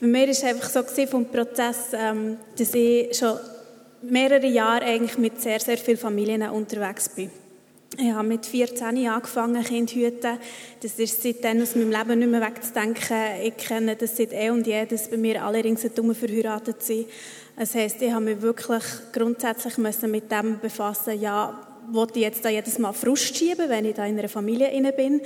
Bei mir war es einfach so vom Prozess, ähm, dass ich schon mehrere Jahre eigentlich mit sehr, sehr vielen Familien unterwegs bin. Ich habe mit 14 angefangen, Kind zu hüten. Das ist seitdem aus meinem Leben nicht mehr wegzudenken. Ich kenne das seit eh und je, dass bei mir alle ringsherum verheiratet sind. Das heisst, ich habe mich wirklich grundsätzlich mit dem befassen, ja, wollte ich jetzt da jedes Mal Frust schieben, wenn ich da in einer Familie inne bin?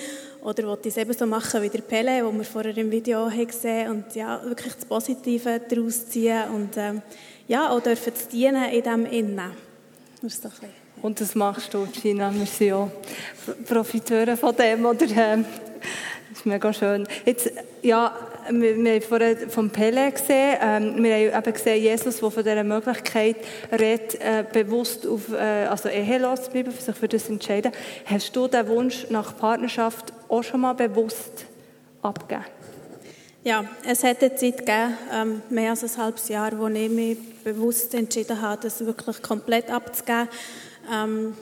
Oder wollte ich es eben so machen wie der Pele, wo wir vorher im Video haben gesehen und ja, wirklich das Positive daraus ziehen und ähm, ja, auch dürfen zu dienen in dem Innen. Das ist doch ein und das machst du, Gina. Wir sind ja Profiteure von dem, oder? Ähm, das ist mega schön. Jetzt, ja, wir, wir haben vorhin vom Pele gesehen. Ähm, wir haben eben gesehen, Jesus, der von dieser Möglichkeit redet, äh, bewusst auf, äh, also ehelos zu bleiben, sich für das entscheiden. Hast du den Wunsch nach Partnerschaft auch schon mal bewusst abgegeben? Ja, es hat eine Zeit gegeben, ähm, mehr als ein halbes Jahr, wo ich mich bewusst entschieden habe, das wirklich komplett abzugeben. Ähm,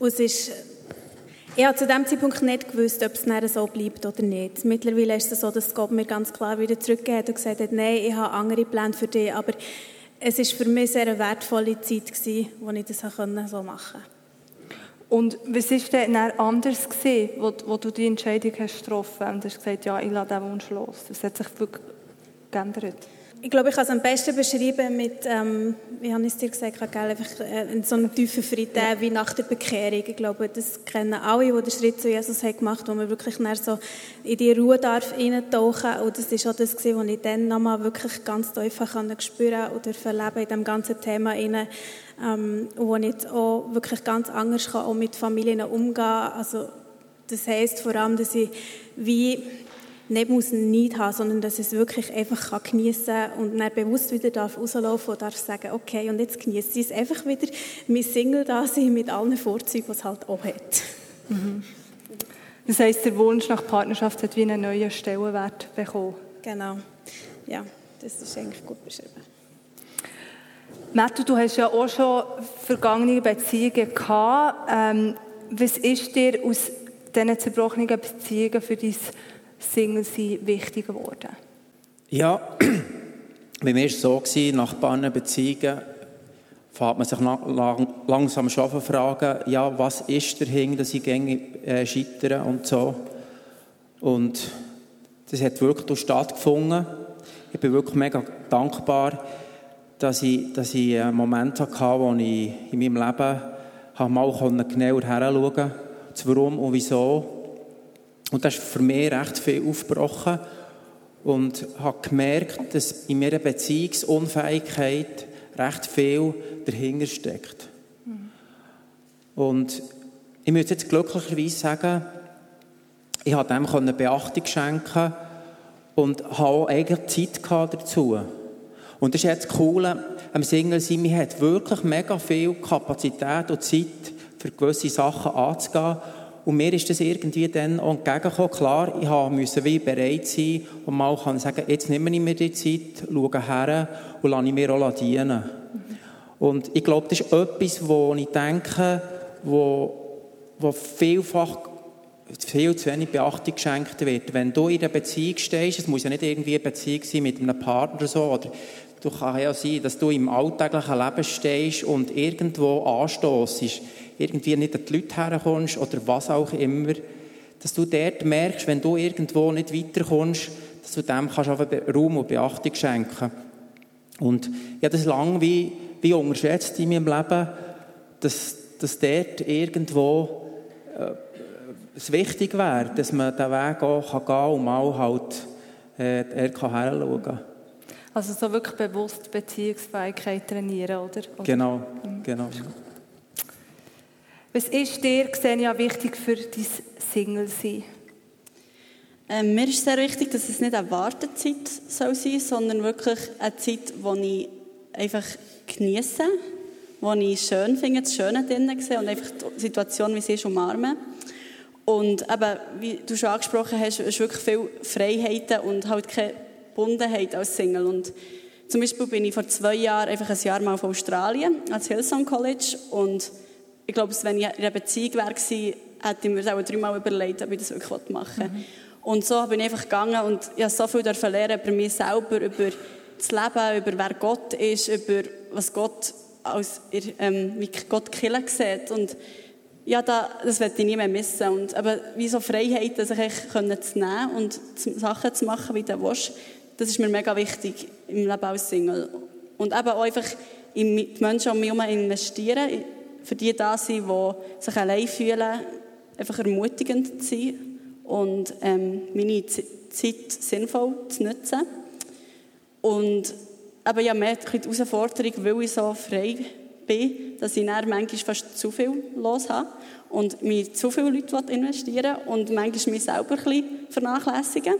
es ist, ich habe zu dem Zeitpunkt nicht gewusst, ob es so bleibt oder nicht. Mittlerweile ist es so, dass Gott mir ganz klar wieder zurückgegeben hat und gesagt hat, nein, ich habe andere Pläne für dich, aber es ist für mich sehr eine wertvolle Zeit gewesen, wo ich das so machen konnte. Und was war denn anders, gewesen, wo, du die Entscheidung hast getroffen hast und hast gesagt, ja, ich lasse diesen Wunsch los? Was hat sich wirklich geändert? Ich glaube, ich kann es am besten beschreiben mit, ähm, wie habe ich es dir gesagt, gell, einfach äh, so einem tiefen Frieden ja. wie nach der Bekehrung. Ich glaube, das kennen alle, die den Schritt zu Jesus haben gemacht haben, wo man wirklich so in die Ruhe darf eintauchen Und das war auch das, was ich dann nochmal wirklich ganz tief spüren oder verleben in diesem ganzen Thema. Rein, ähm, wo ich jetzt auch wirklich ganz anders kann, auch mit Familien umgehen Also das heisst vor allem, dass ich wie nicht muss Neid haben, sondern dass ich es wirklich einfach kann geniessen kann und dann bewusst wieder darf rauslaufen und darf sagen, okay, und jetzt genieße ich es einfach wieder, mein Single da sein mit allen Vorzügen, die es halt auch hat. Mhm. Das heisst, der Wunsch nach Partnerschaft hat wie einen neuen Stellenwert bekommen. Genau, ja, das ist eigentlich gut beschrieben. Matthew, du hast ja auch schon vergangene Beziehungen gehabt. Ähm, was ist dir aus diesen zerbrochenen Beziehungen für dein Single-Sein wichtig geworden? Ja, bei mir war es so, nach paar Beziehungen fängt man sich lang, langsam schon fragen, ja, was ist dahinter, dass ich gängig äh, scheitere und so. Und das hat wirklich stattgefunden. Ich bin wirklich mega dankbar, dass ich, dass ich einen Moment hatte, wo ich in meinem Leben mal genauer hinschauen konnte, warum und wieso und das ist für mich recht viel aufgebrochen und habe gemerkt, dass in meiner Beziehungsunfähigkeit recht viel dahinter steckt. Mhm. Und ich muss jetzt glücklicherweise sagen, ich habe dem Beachtung schenken und habe auch eigentlich Zeit dazu. Und das ist jetzt das Coole am Single sein, man hat wirklich mega viel Kapazität und Zeit, für gewisse Sachen anzugehen. Und mir ist das irgendwie dann auch entgegengekommen. Klar, ich musste wie bereit sein und mal kann sagen, jetzt nehme ich mir die Zeit, schaue her und lasse mir auch dienen. Und ich glaube, das ist etwas, wo ich denke, wo, wo vielfach viel zu wenig Beachtung geschenkt wird. Wenn du in einer Beziehung stehst, es muss ja nicht irgendwie eine Beziehung sein mit einem Partner oder so, oder du kann ja sein, dass du im alltäglichen Leben stehst und irgendwo anstoßest, irgendwie nicht an die Leute herkommst oder was auch immer, dass du dort merkst, wenn du irgendwo nicht weiterkommst, dass du dem kannst Raum und Beachtung schenken. Und ich habe das lange wie, wie unterschätzt in meinem Leben, dass, dass dort irgendwo äh, es wichtig wäre, dass man den Weg auch gehen kann und mal halt äh, er kann hinschauen Also so wirklich bewusst Beziehungsfähigkeit trainieren, oder? oder? Genau, genau. Was ist dir, Xenia, wichtig für dein Single-Sein? Ähm, mir ist sehr wichtig, dass es nicht eine Wartezeit soll sein soll, sondern wirklich eine Zeit, die ich einfach genieße, die ich schön finde, das Schöne drinnen sehe und einfach die Situation, wie sie ist, umarmen. Und eben, wie du schon angesprochen hast, ist wirklich viel Freiheiten und halt keine Bundenheit als Single. Und zum Beispiel bin ich vor zwei Jahren einfach ein Jahr mal auf Australien, als Hillsong College und ich glaube, wenn ich in einer Beziehung wäre, hätte ich mir das auch dreimal überlegt, ob ich das wirklich machen will. Mhm. Und so bin ich einfach gegangen und ich habe so viel lernen über mich selber, über das Leben, über wer Gott ist, über was Gott als, ähm, wie Gott Killen sieht. Und ja, da, das werde ich nie mehr missen. Und, aber wie so Freiheit, sich echt können zu nehmen und Sachen zu machen, wie du willst, das ist mir mega wichtig im Leben als Single. Und eben auch einfach in die Menschen um mich herum investieren, für die da sind, die sich allein fühlen, einfach ermutigend zu sein und ähm, meine Zeit sinnvoll zu nutzen. Und aber ja, mehr die Herausforderung, weil ich so frei bin, dass ich dann manchmal fast zu viel los habe und mich zu viele Leute investieren und manchmal mich selber ein bisschen vernachlässigen.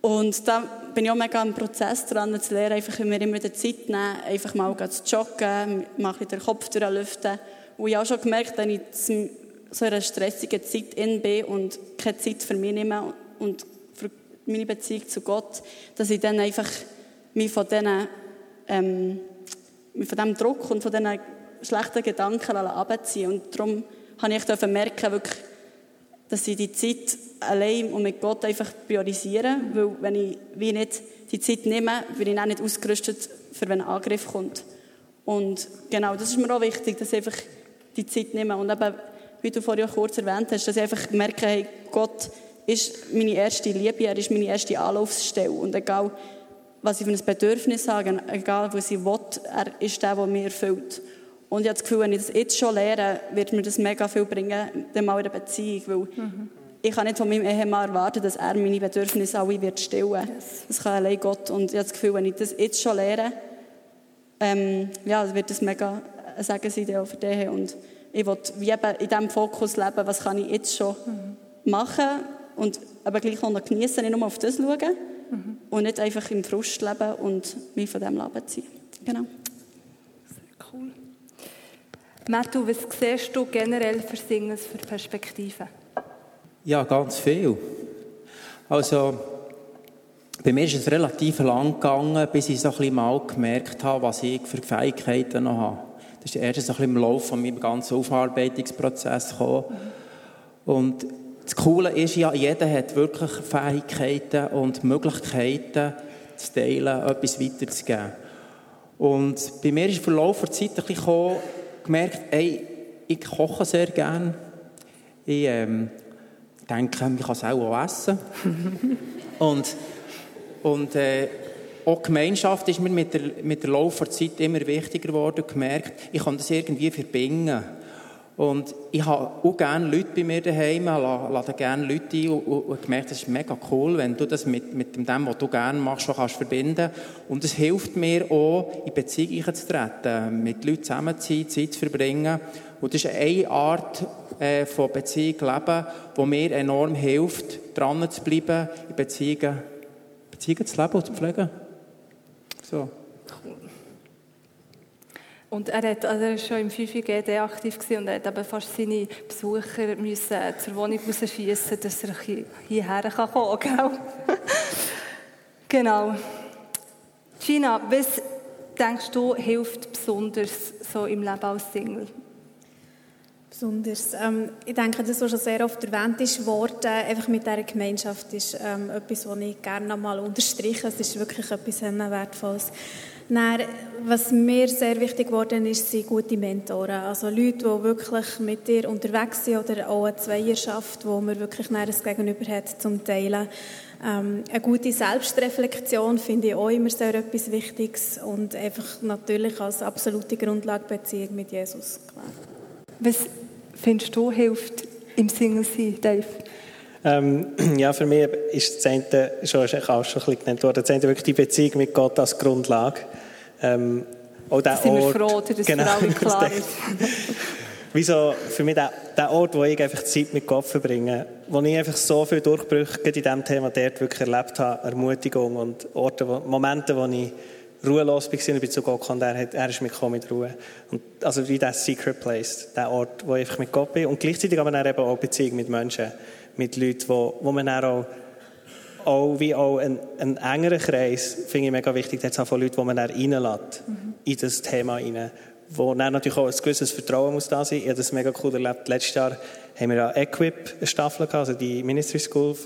Und da bin ich auch mega im Prozess dran, zu lernen, einfach mir immer die Zeit nehmen, einfach mal zu joggen, mal den Kopf durchlüften. Und ich habe auch schon gemerkt, wenn ich in so einer stressigen Zeit in bin und keine Zeit für mich nehme und für meine Beziehung zu Gott, dass ich dann einfach mich von diesen, ähm, von diesem Druck und von diesen schlechten Gedanken abziehe. Und darum habe ich merken, wirklich, dass ich die Zeit allein und mit Gott einfach priorisiere, weil wenn ich wie nicht die Zeit nehme, bin ich auch nicht ausgerüstet, für wenn ein Angriff kommt. Und genau, das ist mir auch wichtig, dass ich einfach die Zeit nehme und eben wie du vorhin auch kurz erwähnt hast, dass ich einfach merke, hey, Gott ist meine erste Liebe, er ist meine erste Anlaufstelle. Und egal, was ich für ein Bedürfnis habe, egal, was ich will, er ist der, der mir erfüllt. Und ich habe das Gefühl, wenn ich das jetzt schon lehre, wird mir das mega viel bringen, dann mal in der Beziehung. Weil mhm. ich kann nicht von meinem Ehemann erwarten, dass er meine Bedürfnisse alle wird stillen. Yes. Das kann allein Gott. Und ich habe das Gefühl, wenn ich das jetzt schon lehre, ähm, ja, wird das mega ein Segen sein auch für dich. Und ich will wie eben in diesem Fokus leben, was kann ich jetzt schon mhm. machen und aber gleich auch noch genießen, nicht nur auf das schauen mhm. und nicht einfach im Frust leben und mich von dem Leben ziehen. Genau. Sehr cool. Matthew, was siehst du generell für Singles, für Perspektiven? Ja, ganz viel. Also, bei mir ist es relativ lang gegangen, bis ich so ein bisschen mal gemerkt habe, was ich für Fähigkeiten noch habe. Das ist erst so ein bisschen im Laufe von meinem ganzen Aufarbeitungsprozess gekommen. Und das Coole ist ja, jeder hat wirklich Fähigkeiten und Möglichkeiten zu teilen, etwas weiterzugeben. Und bei mir ist im Verlauf der Zeit ein bisschen gekommen, gemerkt, ey, ich koche sehr gerne. Ich ähm, denke, ich kann es auch essen. und und äh, auch Gemeinschaft ist mir mit der, mit der Lauf immer wichtiger geworden. gemerkt, ich kann das irgendwie verbinden. Und ich habe auch gerne Leute bei mir daheim, lade gerne Leute ein und, und, gemerkt, das ist mega cool, wenn du das mit, mit dem, was du gerne machst, schon kannst verbinden Und es hilft mir auch, in Beziehungen zu treten, mit Leuten zusammen zu sein, Zeit zu verbringen. Und das ist eine Art äh, von Beziehung leben, die mir enorm hilft, dran zu bleiben, in Beziehungen, Beziehungen zu leben und zu pflegen. So. Und er, hat, also er war schon im 5GD aktiv und er hat aber fast seine Besucher müssen zur Wohnung rausschiessen, dass er hierher kommen kann. genau. Gina, was denkst du, hilft besonders so im Leben als Single? Besonders. Ähm, ich denke, das, was schon sehr oft erwähnt ist, Worte, einfach mit dieser Gemeinschaft, ist ähm, etwas, was ich gerne noch mal unterstreiche. Es ist wirklich etwas Wertvolles. Dann, was mir sehr wichtig geworden ist, sind gute Mentoren. Also Leute, die wirklich mit dir unterwegs sind oder auch eine Zweierschaft, wo man wirklich ein Gegenüber hat zum Teilen. Ähm, eine gute Selbstreflexion finde ich auch immer sehr etwas Wichtiges und einfach natürlich als absolute Grundlage Beziehung mit Jesus. Klar. Was findest du hilft im Single-Sein, Dave? Ähm, ja, für mich ist das eine, schon, auch schon ein bisschen genannt worden, das eine wirklich die Beziehung mit Gott als Grundlage. Ähm, auch der sind Ort, wir froh, dass genau, für alle klar ist. Wieso für mich der, der Ort, wo ich einfach Zeit mit Gott verbringe, wo ich einfach so viele Durchbrüche in diesem Thema dort wirklich erlebt habe, Ermutigung und Orte, wo, Momente, wo ich ruhelos war und bin zu Gott gekommen, er, hat, er ist mitgekommen mit Ruhe. Und, also wie der Secret Place, der Ort, wo ich einfach mit Gott bin und gleichzeitig aber dann eben auch Beziehung mit Menschen, mit Leuten, wo, wo man dann auch auch wie auch ein, ein engerer Kreis, finde ich mega wichtig, jetzt von Leuten, die man dann reinlässt, mhm. in das Thema rein. Wo dann natürlich auch ein gewisses Vertrauen muss da sein. Ich habe das mega cool erlebt. Letztes Jahr haben wir eine Equip eine Staffel gehabt, also die Ministry School.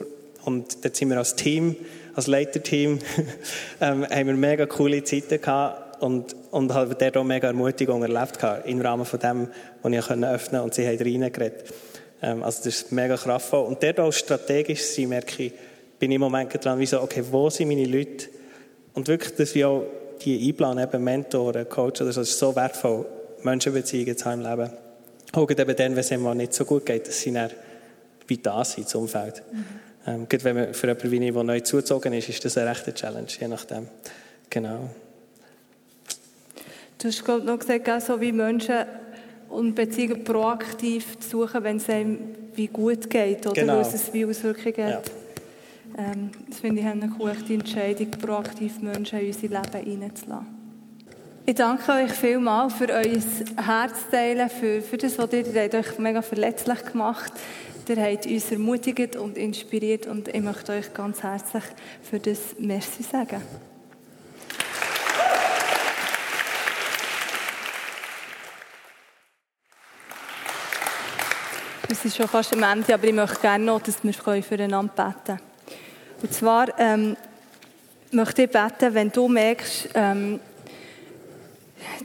Und dort sind wir als Team, als Leiterteam, ähm, haben wir mega coole Zeiten gehabt und, und haben dort auch mega Ermutigung erlebt gehabt, im Rahmen von dem, was ich öffnen konnte und sie haben reingeredet. Ähm, also das ist mega kraftvoll. Und dort auch strategisch sein, merke ich, bin ich im Moment dran, wie so, okay, wo sind meine Leute? Und wirklich, dass wir auch die einplanen, eben Mentoren, Coach oder so, das ist so wertvoll, Menschenbeziehungen zu haben im Leben. Auch eben dann, wenn es einem nicht so gut geht, dass sie dann wie da sind, das Umfeld. Mhm. Ähm, gerade wenn man für jemanden wie ich, der neu zugezogen ist, ist das eine rechte Challenge, je nachdem. Genau. Du hast glaub, noch gesagt, so wie Menschen und Beziehungen proaktiv zu suchen, wenn es einem wie gut geht oder genau. es wie Auswirkungen hat. Ja. Ähm, das finde ich eine coole Entscheidung, proaktiv Menschen in unser Leben hineinzulassen. Ich danke euch vielmals für euer Herzteilen, für, für das, was ihr, ihr habt euch mega verletzlich gemacht Ihr habt uns ermutigt und inspiriert und ich möchte euch ganz herzlich für das Merci sagen. Wir sind schon fast am Ende, aber ich möchte gerne noch, dass wir füreinander beten können. Und zwar ähm, möchte ich beten, wenn du merkst, ähm,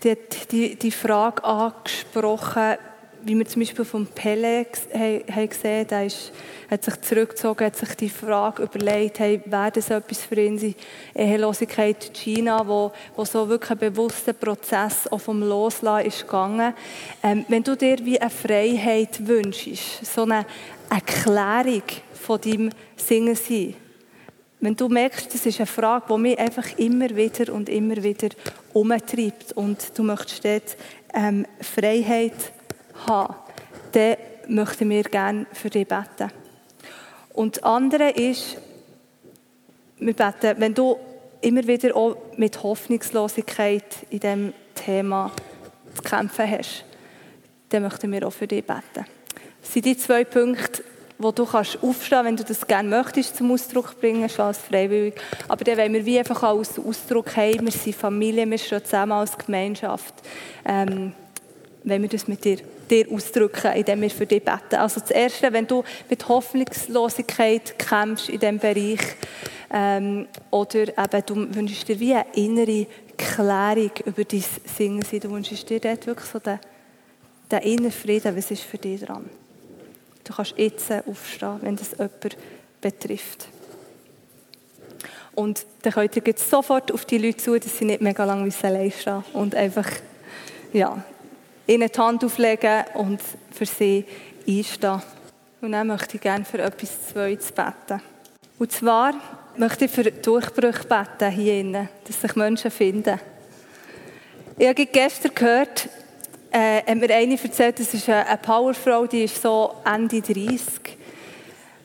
die, die, die Frage angesprochen, wie wir zum Beispiel von Pele haben gesehen der ist, hat sich zurückgezogen, hat sich die Frage überlegt, hey, wäre das etwas für ihn, die Ehelosigkeit in China, wo, wo so wirklich ein bewusster Prozess auch vom Loslassen ist gegangen. Ähm, wenn du dir wie eine Freiheit wünschst, so eine Erklärung von deinem Singen sein, wenn du merkst, das ist eine Frage, die mich einfach immer wieder und immer wieder umtreibt und du möchtest dort ähm, Freiheit haben, dann möchten wir gerne für dich beten. Und das andere ist, wir beten, wenn du immer wieder auch mit Hoffnungslosigkeit in diesem Thema zu kämpfen hast, dann möchten wir auch für dich beten. Das sind die zwei Punkte, wo du kannst aufstehen, wenn du das gerne möchtest, zum Ausdruck bringen, schon als freiwillig. Aber dann wollen wir wie einfach als Ausdruck haben, wir sind Familie, wir stehen zusammen als Gemeinschaft. Ähm, wenn wir das mit dir, dir ausdrücken, indem wir für dich beten. Also das Erste, wenn du mit Hoffnungslosigkeit kämpfst in diesem Bereich, ähm, oder eben, du wünschst dir wie eine innere Klärung über dein Singen sein, du wünschst dir dort wirklich so den, den inneren Frieden, was ist für dich dran? Du kannst jetzt aufstehen, wenn das jemand betrifft. Und dann könnt ihr sofort auf die Leute zu, dass sie nicht mega lange allein stehen und einfach, ja, ihnen die Hand auflegen und für sie einstehen. Und dann möchte ich gerne für etwas Zweites beten. Und zwar möchte ich für Durchbrüche beten hier innen, dass sich Menschen finden. Ich habe gestern gehört, äh, hat mir eine erzählt, das ist eine Powerfrau, die ist so Ende 30.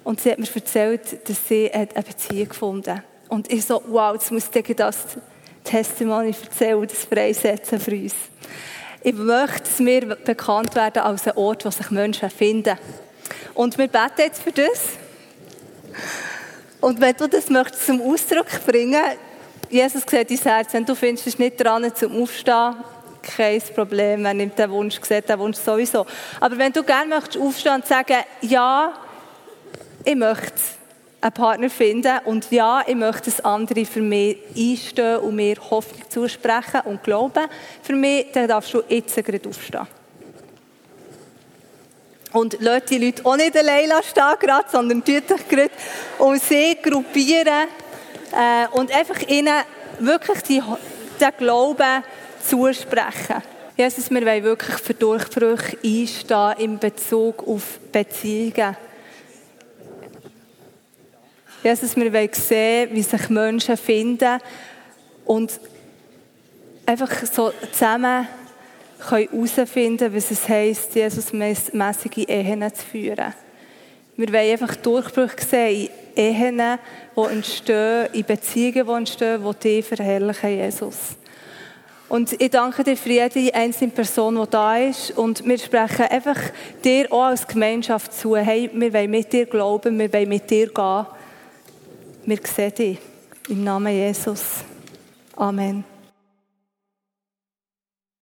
Und sie hat mir erzählt, dass sie eine Beziehung gefunden hat. Und ich so, wow, jetzt muss ich das Testimony erzählen, das freisetzen für uns. Ich möchte, dass wir bekannt werden als ein Ort, wo sich Menschen finden. Und wir beten jetzt für das. Und wenn du das möchtest zum Ausdruck bringen, Jesus sieht dein Herz, wenn du findest, es nicht dran zum Aufstehen, kein Problem, er nimmt den Wunsch, sieht den Wunsch sowieso. Aber wenn du gerne möchtest aufstehen und sagen, ja, ich möchte einen Partner finden und ja, ich möchte, dass andere für mich einstehen und mir Hoffnung zusprechen und glauben, für mich, dann darfst du jetzt gerade aufstehen. Und lasst die Leute auch nicht allein stehen, gerade, sondern tut euch gerade um sie gruppieren äh, und einfach ihnen wirklich die, den Glauben zusprechen. Jesus, wir wollen wirklich für Durchbrüche einstehen in Bezug auf Beziehungen. Jesus, wir wollen sehen, wie sich Menschen finden und einfach so zusammen herausfinden können, was es heisst, Jesus-mässige Ehen zu führen. Wir wollen einfach Durchbrüche sehen in Ehen, die entstehen, in Beziehungen, die entstehen, die dich verherrlichen, Jesus. Und ich danke dir für jede einzelne Person, die da ist. Und wir sprechen einfach dir auch als Gemeinschaft zu. Hey, wir wollen mit dir glauben, wir wollen mit dir gehen. Wir sehen dich. Im Namen Jesus. Amen.